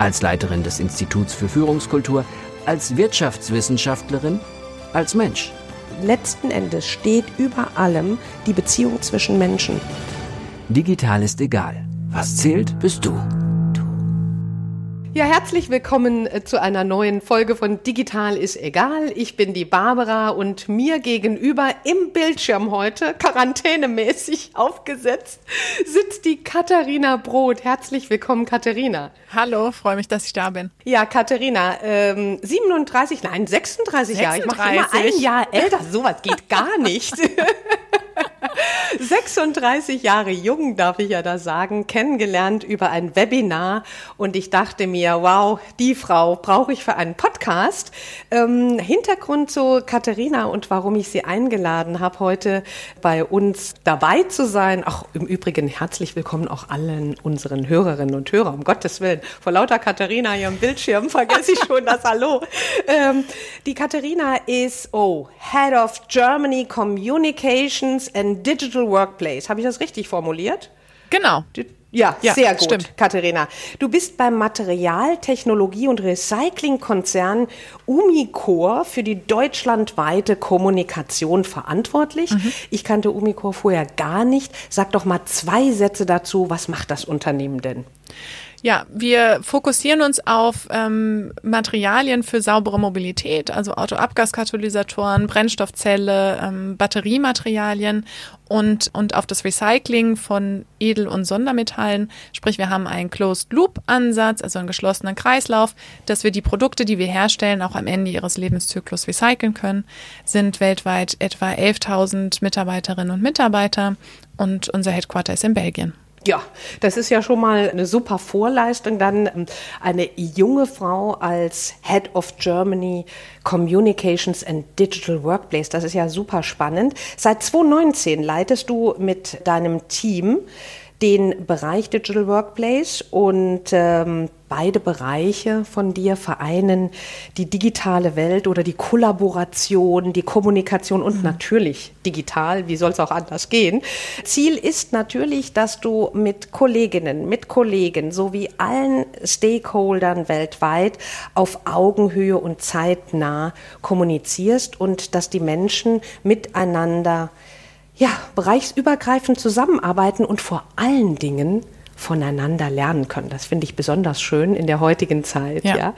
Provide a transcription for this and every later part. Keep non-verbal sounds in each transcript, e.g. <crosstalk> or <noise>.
Als Leiterin des Instituts für Führungskultur, als Wirtschaftswissenschaftlerin, als Mensch. Letzten Endes steht über allem die Beziehung zwischen Menschen. Digital ist egal. Was zählt, bist du. Ja, herzlich willkommen äh, zu einer neuen Folge von Digital ist egal. Ich bin die Barbara und mir gegenüber im Bildschirm heute, quarantänemäßig <laughs> aufgesetzt, sitzt die Katharina Brot. Herzlich willkommen, Katharina. Hallo, freue mich, dass ich da bin. Ja, Katharina, ähm, 37, nein, 36, 36. Jahre. Ich mache immer ein Jahr älter. Sowas geht gar nicht. <laughs> <laughs> 36 Jahre jung, darf ich ja da sagen, kennengelernt über ein Webinar und ich dachte mir, wow, die Frau brauche ich für einen Podcast. Ähm, Hintergrund zu Katharina und warum ich sie eingeladen habe, heute bei uns dabei zu sein. Auch im Übrigen herzlich willkommen auch allen unseren Hörerinnen und Hörern, um Gottes Willen. Vor lauter Katharina hier im Bildschirm <laughs> vergesse ich schon das Hallo. Ähm, die Katharina ist, oh, Head of Germany Communications and Digital Workplace. Habe ich das richtig formuliert? Genau. Ja, ja, sehr gut, stimmt. Katharina. Du bist beim Materialtechnologie- und Recyclingkonzern Umicore für die deutschlandweite Kommunikation verantwortlich. Mhm. Ich kannte Umicore vorher gar nicht. Sag doch mal zwei Sätze dazu. Was macht das Unternehmen denn? Ja, wir fokussieren uns auf ähm, Materialien für saubere Mobilität, also Autoabgaskatalysatoren, Brennstoffzelle, ähm, Batteriematerialien und, und auf das Recycling von Edel- und Sondermetallen. Sprich, wir haben einen Closed-Loop-Ansatz, also einen geschlossenen Kreislauf, dass wir die Produkte, die wir herstellen, auch am Ende ihres Lebenszyklus recyceln können. Sind weltweit etwa 11.000 Mitarbeiterinnen und Mitarbeiter und unser Headquarter ist in Belgien. Ja, das ist ja schon mal eine super Vorleistung. Dann ähm, eine junge Frau als Head of Germany Communications and Digital Workplace. Das ist ja super spannend. Seit 2019 leitest du mit deinem Team den Bereich Digital Workplace und ähm, beide Bereiche von dir vereinen die digitale Welt oder die Kollaboration, die Kommunikation und mhm. natürlich digital. Wie soll es auch anders gehen? Ziel ist natürlich, dass du mit Kolleginnen, mit Kollegen sowie allen Stakeholdern weltweit auf Augenhöhe und zeitnah kommunizierst und dass die Menschen miteinander ja, bereichsübergreifend zusammenarbeiten und vor allen Dingen voneinander lernen können. Das finde ich besonders schön in der heutigen Zeit. Ja. ja.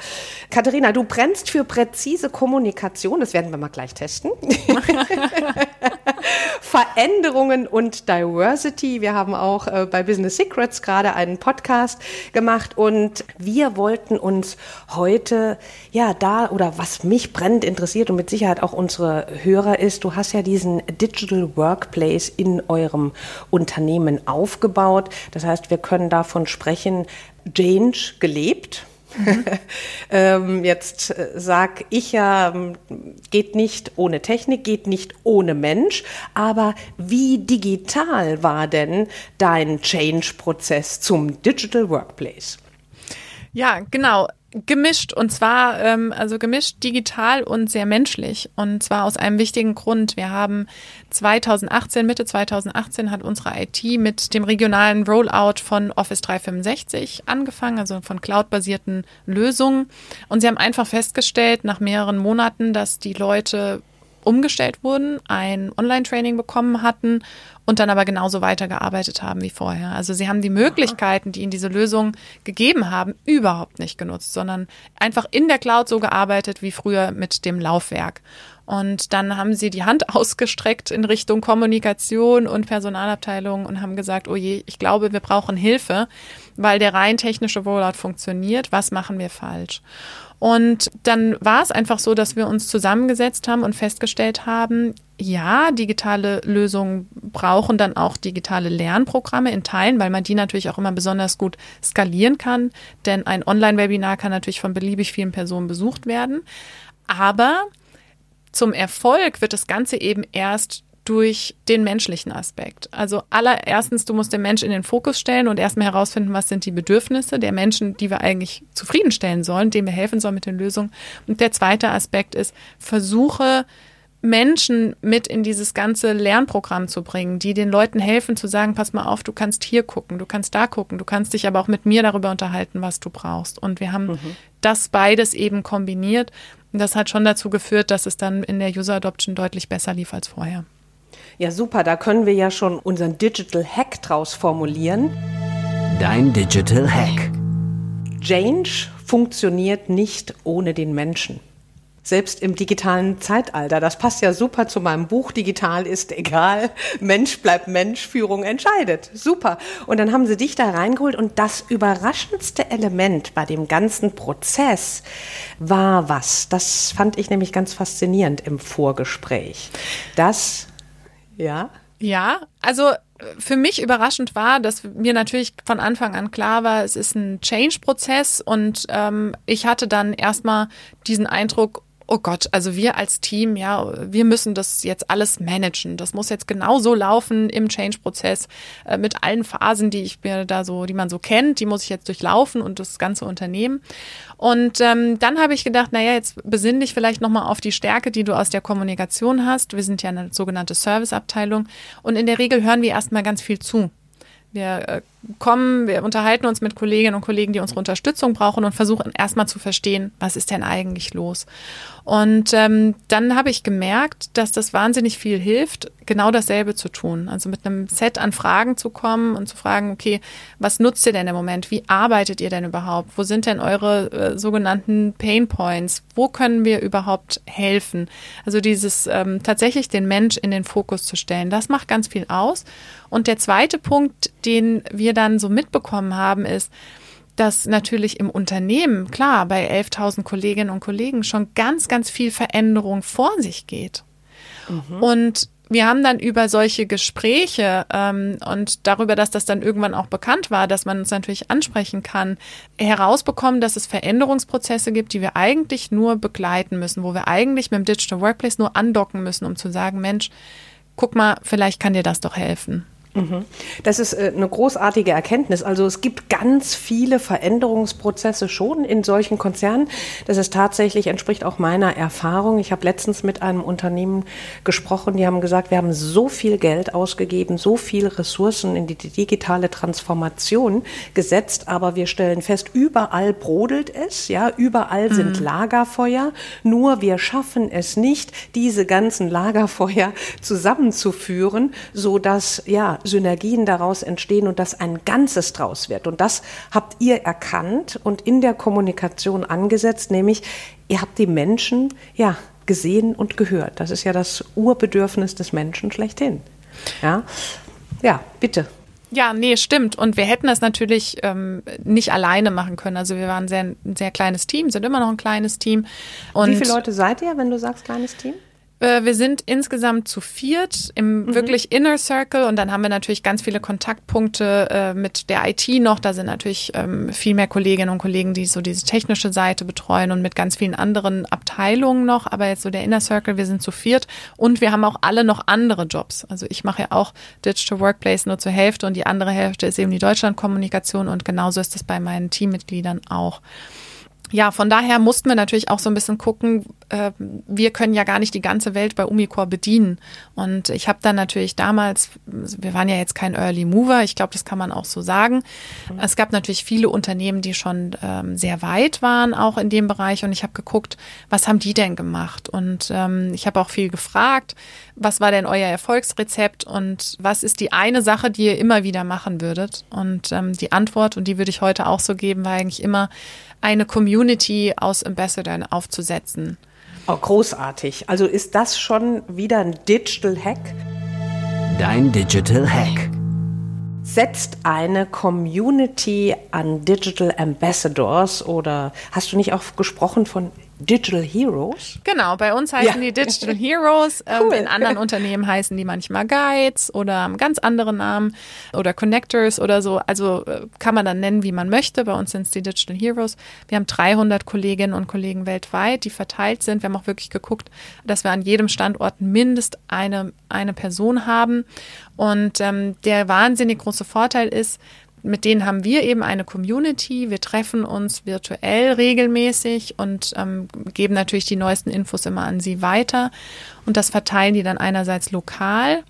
Katharina, du brennst für präzise Kommunikation. Das werden wir mal gleich testen. <laughs> <laughs> Veränderungen und Diversity. Wir haben auch äh, bei Business Secrets gerade einen Podcast gemacht und wir wollten uns heute, ja, da oder was mich brennend interessiert und mit Sicherheit auch unsere Hörer ist, du hast ja diesen Digital Workplace in eurem Unternehmen aufgebaut. Das heißt, wir können davon sprechen, Change gelebt <laughs> Ähm, jetzt äh, sag ich ja, ähm, geht nicht ohne Technik, geht nicht ohne Mensch. Aber wie digital war denn dein Change-Prozess zum Digital Workplace? Ja, genau gemischt und zwar ähm, also gemischt digital und sehr menschlich und zwar aus einem wichtigen Grund. Wir haben 2018 Mitte 2018 hat unsere IT mit dem regionalen Rollout von Office 365 angefangen, also von cloud-basierten Lösungen und sie haben einfach festgestellt nach mehreren Monaten, dass die Leute umgestellt wurden, ein Online-Training bekommen hatten und dann aber genauso weitergearbeitet haben wie vorher. Also sie haben die Möglichkeiten, die ihnen diese Lösung gegeben haben, überhaupt nicht genutzt, sondern einfach in der Cloud so gearbeitet wie früher mit dem Laufwerk. Und dann haben sie die Hand <laughs> ausgestreckt in Richtung Kommunikation und Personalabteilung und haben gesagt, oh je, ich glaube, wir brauchen Hilfe. Weil der rein technische Rollout funktioniert. Was machen wir falsch? Und dann war es einfach so, dass wir uns zusammengesetzt haben und festgestellt haben, ja, digitale Lösungen brauchen dann auch digitale Lernprogramme in Teilen, weil man die natürlich auch immer besonders gut skalieren kann. Denn ein Online-Webinar kann natürlich von beliebig vielen Personen besucht werden. Aber zum Erfolg wird das Ganze eben erst durch den menschlichen Aspekt. Also allererstens, du musst den Mensch in den Fokus stellen und erstmal herausfinden, was sind die Bedürfnisse der Menschen, die wir eigentlich zufriedenstellen sollen, denen wir helfen sollen mit den Lösungen. Und der zweite Aspekt ist, versuche Menschen mit in dieses ganze Lernprogramm zu bringen, die den Leuten helfen zu sagen, pass mal auf, du kannst hier gucken, du kannst da gucken, du kannst dich aber auch mit mir darüber unterhalten, was du brauchst. Und wir haben mhm. das beides eben kombiniert. Und das hat schon dazu geführt, dass es dann in der User Adoption deutlich besser lief als vorher. Ja, super, da können wir ja schon unseren Digital Hack draus formulieren. Dein Digital Hack. Change funktioniert nicht ohne den Menschen. Selbst im digitalen Zeitalter. Das passt ja super zu meinem Buch. Digital ist egal. <laughs> Mensch bleibt Mensch. Führung entscheidet. Super. Und dann haben sie dich da reingeholt. Und das überraschendste Element bei dem ganzen Prozess war was? Das fand ich nämlich ganz faszinierend im Vorgespräch. Das, ja? Ja, also für mich überraschend war, dass mir natürlich von Anfang an klar war, es ist ein Change-Prozess und ähm, ich hatte dann erstmal diesen Eindruck, oh Gott, also wir als Team, ja, wir müssen das jetzt alles managen. Das muss jetzt genauso laufen im Change-Prozess äh, mit allen Phasen, die ich mir da so, die man so kennt, die muss ich jetzt durchlaufen und das ganze Unternehmen. Und ähm, dann habe ich gedacht, naja, jetzt besinn dich vielleicht nochmal auf die Stärke, die du aus der Kommunikation hast. Wir sind ja eine sogenannte Serviceabteilung und in der Regel hören wir erstmal ganz viel zu. Wir äh, kommen, wir unterhalten uns mit Kolleginnen und Kollegen, die unsere Unterstützung brauchen und versuchen erstmal zu verstehen, was ist denn eigentlich los. Und ähm, dann habe ich gemerkt, dass das wahnsinnig viel hilft, genau dasselbe zu tun. Also mit einem Set an Fragen zu kommen und zu fragen, okay, was nutzt ihr denn im Moment? Wie arbeitet ihr denn überhaupt? Wo sind denn eure äh, sogenannten Pain Points? Wo können wir überhaupt helfen? Also dieses ähm, tatsächlich den Mensch in den Fokus zu stellen, das macht ganz viel aus. Und der zweite Punkt, den wir dann so mitbekommen haben, ist, dass natürlich im Unternehmen, klar, bei 11.000 Kolleginnen und Kollegen schon ganz, ganz viel Veränderung vor sich geht. Mhm. Und wir haben dann über solche Gespräche ähm, und darüber, dass das dann irgendwann auch bekannt war, dass man uns natürlich ansprechen kann, herausbekommen, dass es Veränderungsprozesse gibt, die wir eigentlich nur begleiten müssen, wo wir eigentlich mit dem Digital Workplace nur andocken müssen, um zu sagen, Mensch, guck mal, vielleicht kann dir das doch helfen. Mhm. Das ist äh, eine großartige Erkenntnis. Also es gibt ganz viele Veränderungsprozesse schon in solchen Konzernen. Das ist tatsächlich, entspricht auch meiner Erfahrung. Ich habe letztens mit einem Unternehmen gesprochen, die haben gesagt, wir haben so viel Geld ausgegeben, so viele Ressourcen in die digitale Transformation gesetzt, aber wir stellen fest, überall brodelt es, ja, überall sind mhm. Lagerfeuer, nur wir schaffen es nicht, diese ganzen Lagerfeuer zusammenzuführen, so dass ja Synergien daraus entstehen und dass ein Ganzes draus wird. Und das habt ihr erkannt und in der Kommunikation angesetzt, nämlich ihr habt die Menschen ja gesehen und gehört. Das ist ja das Urbedürfnis des Menschen schlechthin. Ja, ja bitte. Ja, nee, stimmt. Und wir hätten das natürlich ähm, nicht alleine machen können. Also wir waren sehr, ein sehr kleines Team, sind immer noch ein kleines Team. Und Wie viele Leute seid ihr, wenn du sagst kleines Team? Äh, wir sind insgesamt zu viert im mhm. wirklich Inner Circle und dann haben wir natürlich ganz viele Kontaktpunkte äh, mit der IT noch. Da sind natürlich ähm, viel mehr Kolleginnen und Kollegen, die so diese technische Seite betreuen und mit ganz vielen anderen Abteilungen noch. Aber jetzt so der Inner Circle, wir sind zu viert und wir haben auch alle noch andere Jobs. Also ich mache ja auch Digital Workplace nur zur Hälfte und die andere Hälfte ist eben die Deutschlandkommunikation und genauso ist es bei meinen Teammitgliedern auch ja, von daher mussten wir natürlich auch so ein bisschen gucken, äh, wir können ja gar nicht die ganze Welt bei Umicore bedienen. Und ich habe dann natürlich damals, wir waren ja jetzt kein Early Mover, ich glaube, das kann man auch so sagen. Es gab natürlich viele Unternehmen, die schon ähm, sehr weit waren, auch in dem Bereich. Und ich habe geguckt, was haben die denn gemacht? Und ähm, ich habe auch viel gefragt, was war denn euer Erfolgsrezept und was ist die eine Sache, die ihr immer wieder machen würdet? Und ähm, die Antwort, und die würde ich heute auch so geben, war eigentlich immer, eine Community aus Ambassadors aufzusetzen. Oh, großartig. Also ist das schon wieder ein Digital Hack? Dein Digital Hack. setzt eine Community an Digital Ambassadors oder hast du nicht auch gesprochen von Digital Heroes? Genau, bei uns heißen ja. die Digital Heroes. <laughs> Ähm, cool. In anderen Unternehmen heißen die manchmal Guides oder ganz andere Namen oder Connectors oder so. Also äh, kann man dann nennen, wie man möchte. Bei uns sind es die Digital Heroes. Wir haben 300 Kolleginnen und Kollegen weltweit, die verteilt sind. Wir haben auch wirklich geguckt, dass wir an jedem Standort mindest eine, eine Person haben. Und ähm, der wahnsinnig große Vorteil ist, mit denen haben wir eben eine Community. Wir treffen uns virtuell regelmäßig und ähm, geben natürlich die neuesten Infos immer an sie weiter. Und das verteilen die dann einerseits lokal,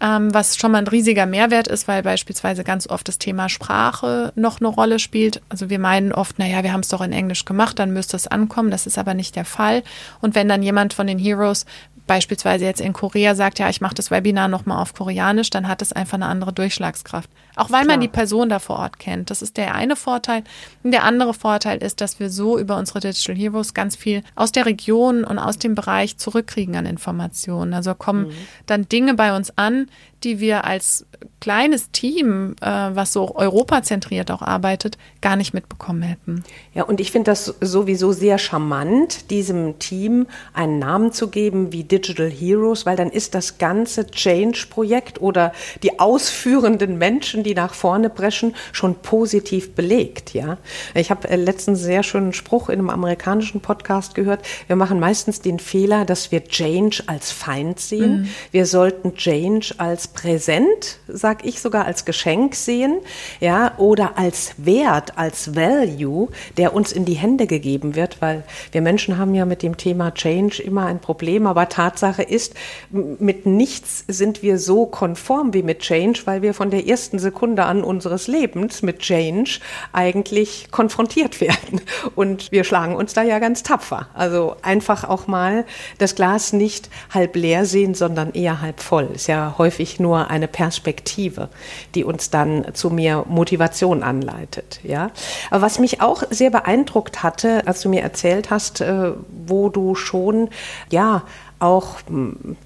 ähm, was schon mal ein riesiger Mehrwert ist, weil beispielsweise ganz oft das Thema Sprache noch eine Rolle spielt. Also wir meinen oft, naja, wir haben es doch in Englisch gemacht, dann müsste es ankommen. Das ist aber nicht der Fall. Und wenn dann jemand von den Heroes beispielsweise jetzt in Korea sagt, ja, ich mache das Webinar nochmal auf Koreanisch, dann hat es einfach eine andere Durchschlagskraft. Auch weil Klar. man die Person da vor Ort kennt. Das ist der eine Vorteil. Und der andere Vorteil ist, dass wir so über unsere Digital Heroes ganz viel aus der Region und aus dem Bereich zurückkriegen an Informationen. Also kommen mhm. dann Dinge bei uns an, die wir als kleines Team, äh, was so europazentriert auch arbeitet, gar nicht mitbekommen hätten. Ja, und ich finde das sowieso sehr charmant, diesem Team einen Namen zu geben wie Digital Heroes, weil dann ist das ganze Change-Projekt oder die ausführenden Menschen, die nach vorne preschen, schon positiv belegt. Ja, ich habe äh, letztens einen sehr schönen Spruch in einem amerikanischen Podcast gehört. Wir machen meistens den Fehler, dass wir Change als Feind sehen. Mhm. Wir sollten Change als Präsent, sag ich sogar als Geschenk sehen, ja, oder als Wert, als Value, der uns in die Hände gegeben wird, weil wir Menschen haben ja mit dem Thema Change immer ein Problem, aber Tatsache ist, mit nichts sind wir so konform wie mit Change, weil wir von der ersten Sekunde an unseres Lebens mit Change eigentlich konfrontiert werden. Und wir schlagen uns da ja ganz tapfer. Also einfach auch mal das Glas nicht halb leer sehen, sondern eher halb voll. Ist ja häufig nur eine Perspektive, die uns dann zu mehr Motivation anleitet. Ja? Aber was mich auch sehr beeindruckt hatte, als du mir erzählt hast, äh, wo du schon ja auch hm,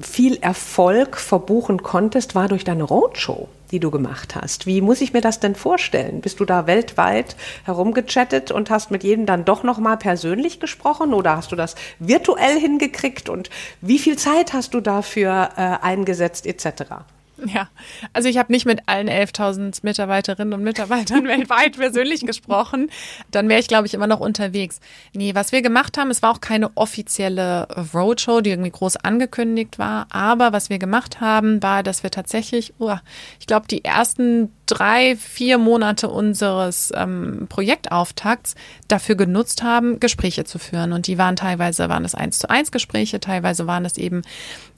viel Erfolg verbuchen konntest, war durch deine Roadshow, die du gemacht hast. Wie muss ich mir das denn vorstellen? Bist du da weltweit herumgechattet und hast mit jedem dann doch noch mal persönlich gesprochen oder hast du das virtuell hingekriegt und wie viel Zeit hast du dafür äh, eingesetzt etc.? <laughs> Ja, also ich habe nicht mit allen 11.000 Mitarbeiterinnen und Mitarbeitern <laughs> weltweit persönlich gesprochen. Dann wäre ich, glaube ich, immer noch unterwegs. Nee, was wir gemacht haben, es war auch keine offizielle Roadshow, die irgendwie groß angekündigt war. Aber was wir gemacht haben, war, dass wir tatsächlich, oh, ich glaube, die ersten drei, vier Monate unseres ähm, Projektauftakts dafür genutzt haben, Gespräche zu führen. Und die waren teilweise, waren es eins zu eins Gespräche, teilweise waren es eben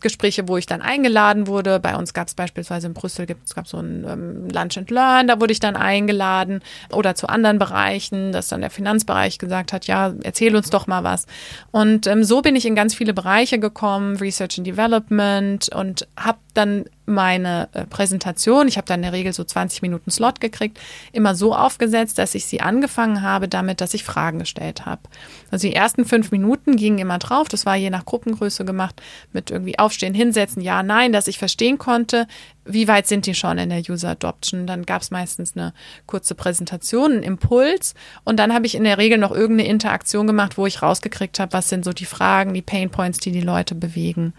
Gespräche, wo ich dann eingeladen wurde. Bei uns gab es beispielsweise in Brüssel, gibt, es gab so ein ähm, Lunch and Learn, da wurde ich dann eingeladen. Oder zu anderen Bereichen, dass dann der Finanzbereich gesagt hat, ja, erzähl uns doch mal was. Und ähm, so bin ich in ganz viele Bereiche gekommen, Research and Development und habe dann meine äh, Präsentation, ich habe dann in der Regel so 20 Minuten Slot gekriegt, immer so aufgesetzt, dass ich sie angefangen habe damit, dass ich Fragen gestellt habe. Also die ersten fünf Minuten gingen immer drauf, das war je nach Gruppengröße gemacht, mit irgendwie Aufstehen, Hinsetzen, Ja, Nein, dass ich verstehen konnte, wie weit sind die schon in der User Adoption. Dann gab es meistens eine kurze Präsentation, einen Impuls und dann habe ich in der Regel noch irgendeine Interaktion gemacht, wo ich rausgekriegt habe, was sind so die Fragen, die Pain Points, die die Leute bewegen.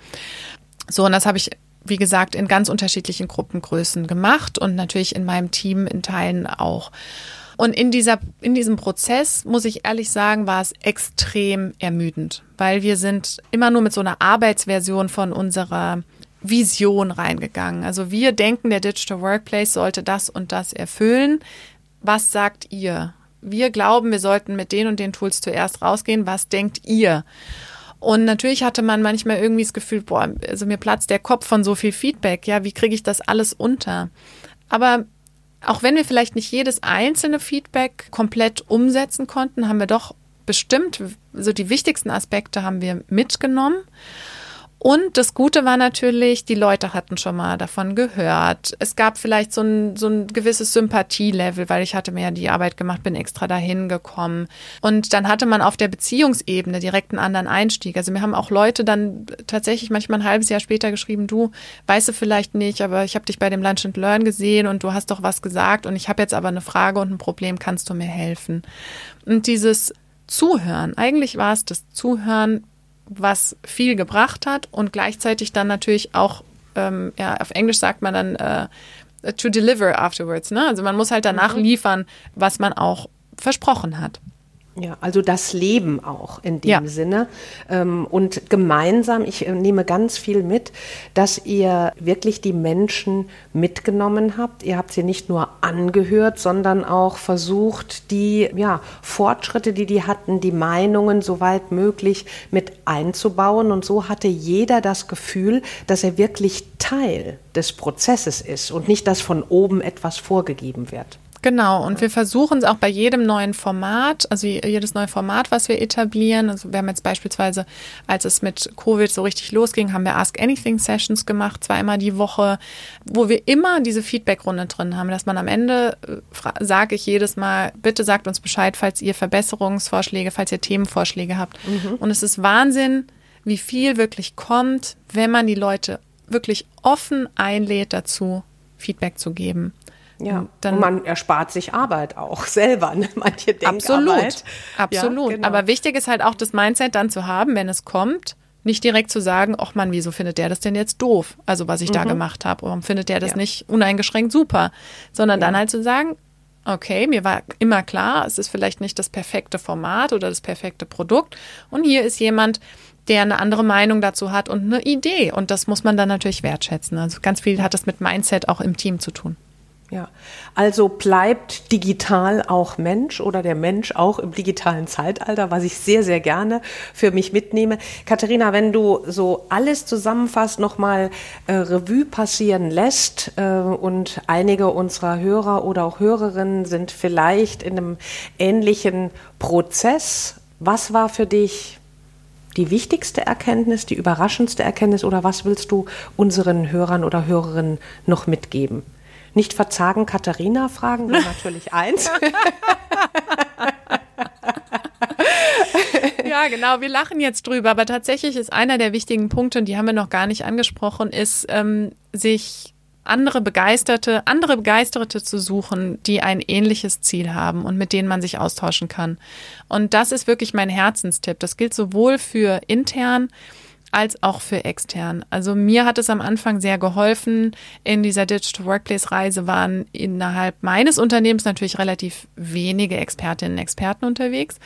So, und das habe ich wie gesagt, in ganz unterschiedlichen Gruppengrößen gemacht und natürlich in meinem Team in Teilen auch. Und in dieser, in diesem Prozess, muss ich ehrlich sagen, war es extrem ermüdend, weil wir sind immer nur mit so einer Arbeitsversion von unserer Vision reingegangen. Also wir denken, der Digital Workplace sollte das und das erfüllen. Was sagt ihr? Wir glauben, wir sollten mit den und den Tools zuerst rausgehen. Was denkt ihr? Und natürlich hatte man manchmal irgendwie das Gefühl, boah, also mir platzt der Kopf von so viel Feedback. Ja, wie kriege ich das alles unter? Aber auch wenn wir vielleicht nicht jedes einzelne Feedback komplett umsetzen konnten, haben wir doch bestimmt, so die wichtigsten Aspekte haben wir mitgenommen. Und das Gute war natürlich, die Leute hatten schon mal davon gehört. Es gab vielleicht so ein, so ein gewisses Sympathielevel, weil ich hatte mir ja die Arbeit gemacht, bin extra dahin gekommen. Und dann hatte man auf der Beziehungsebene direkt einen anderen Einstieg. Also mir haben auch Leute dann tatsächlich manchmal ein halbes Jahr später geschrieben, du, weißt du vielleicht nicht, aber ich habe dich bei dem Lunch and Learn gesehen und du hast doch was gesagt und ich habe jetzt aber eine Frage und ein Problem, kannst du mir helfen? Und dieses Zuhören, eigentlich war es das Zuhören, was viel gebracht hat und gleichzeitig dann natürlich auch, ähm, ja, auf Englisch sagt man dann äh, to deliver afterwards. Ne? Also man muss halt danach mhm. liefern, was man auch versprochen hat. Ja, also das Leben auch in dem ja. Sinne. Ähm, und gemeinsam, ich äh, nehme ganz viel mit, dass ihr wirklich die Menschen mitgenommen habt. Ihr habt sie nicht nur angehört, sondern auch versucht, die ja, Fortschritte, die die hatten, die Meinungen soweit möglich mit einzubauen. Und so hatte jeder das Gefühl, dass er wirklich Teil des Prozesses ist und nicht, dass von oben etwas vorgegeben wird. Genau, und wir versuchen es auch bei jedem neuen Format, also jedes neue Format, was wir etablieren. Also wir haben jetzt beispielsweise, als es mit Covid so richtig losging, haben wir Ask Anything Sessions gemacht, zweimal die Woche, wo wir immer diese Feedback-Runde drin haben, dass man am Ende, äh, sage ich jedes Mal, bitte sagt uns Bescheid, falls ihr Verbesserungsvorschläge, falls ihr Themenvorschläge habt. Mhm. Und es ist Wahnsinn, wie viel wirklich kommt, wenn man die Leute wirklich offen einlädt dazu, Feedback zu geben. Ja, dann, und man erspart sich Arbeit auch <laughs> selber, ne? manche Denkarbeit. Absolut, absolut. Ja, genau. Aber wichtig ist halt auch das Mindset dann zu haben, wenn es kommt, nicht direkt zu sagen, ach man, wieso findet der das denn jetzt doof? Also was ich mhm. da gemacht habe, warum findet der das ja. nicht uneingeschränkt super? Sondern ja. dann halt zu sagen, okay, mir war immer klar, es ist vielleicht nicht das perfekte Format oder das perfekte Produkt. Und hier ist jemand, der eine andere Meinung dazu hat und eine Idee. Und das muss man dann natürlich wertschätzen. Also ganz viel hat das mit Mindset auch im Team zu tun. Ja, also bleibt digital auch Mensch oder der Mensch auch im digitalen Zeitalter, was ich sehr, sehr gerne für mich mitnehme. Katharina, wenn du so alles zusammenfasst, nochmal äh, Revue passieren lässt äh, und einige unserer Hörer oder auch Hörerinnen sind vielleicht in einem ähnlichen Prozess. Was war für dich die wichtigste Erkenntnis, die überraschendste Erkenntnis oder was willst du unseren Hörern oder Hörerinnen noch mitgeben? Nicht verzagen, Katharina fragen wir natürlich eins. <laughs> ja, genau. Wir lachen jetzt drüber, aber tatsächlich ist einer der wichtigen Punkte, und die haben wir noch gar nicht angesprochen, ist, ähm, sich andere Begeisterte, andere Begeisterte zu suchen, die ein ähnliches Ziel haben und mit denen man sich austauschen kann. Und das ist wirklich mein Herzenstipp. Das gilt sowohl für intern als auch für extern. Also mir hat es am Anfang sehr geholfen. In dieser Digital Workplace Reise waren innerhalb meines Unternehmens natürlich relativ wenige Expertinnen und Experten unterwegs,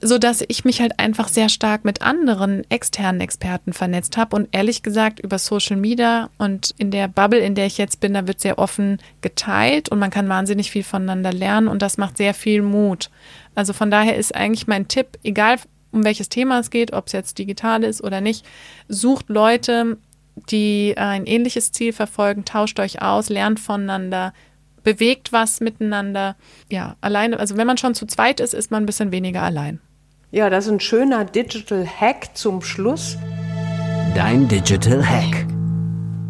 so dass ich mich halt einfach sehr stark mit anderen externen Experten vernetzt habe und ehrlich gesagt über Social Media und in der Bubble, in der ich jetzt bin, da wird sehr offen geteilt und man kann wahnsinnig viel voneinander lernen und das macht sehr viel Mut. Also von daher ist eigentlich mein Tipp, egal um welches Thema es geht, ob es jetzt digital ist oder nicht, sucht Leute, die ein ähnliches Ziel verfolgen, tauscht euch aus, lernt voneinander, bewegt was miteinander. Ja, alleine, also wenn man schon zu zweit ist, ist man ein bisschen weniger allein. Ja, das ist ein schöner Digital Hack zum Schluss. Dein Digital Hack.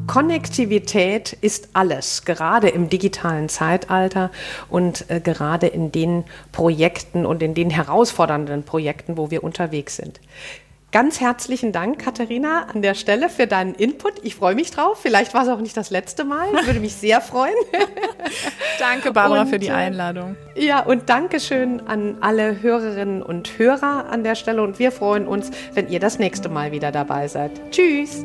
Konnektivität ist alles, gerade im digitalen Zeitalter und äh, gerade in den Projekten und in den herausfordernden Projekten, wo wir unterwegs sind. Ganz herzlichen Dank, Katharina, an der Stelle für deinen Input. Ich freue mich drauf. Vielleicht war es auch nicht das letzte Mal. Ich <laughs> würde mich sehr freuen. danke, Barbara, und, für die äh, Einladung. Ja, und Dankeschön an alle Hörerinnen und Hörer an der Stelle. Und wir freuen uns, wenn ihr das nächste Mal wieder dabei seid. Tschüss.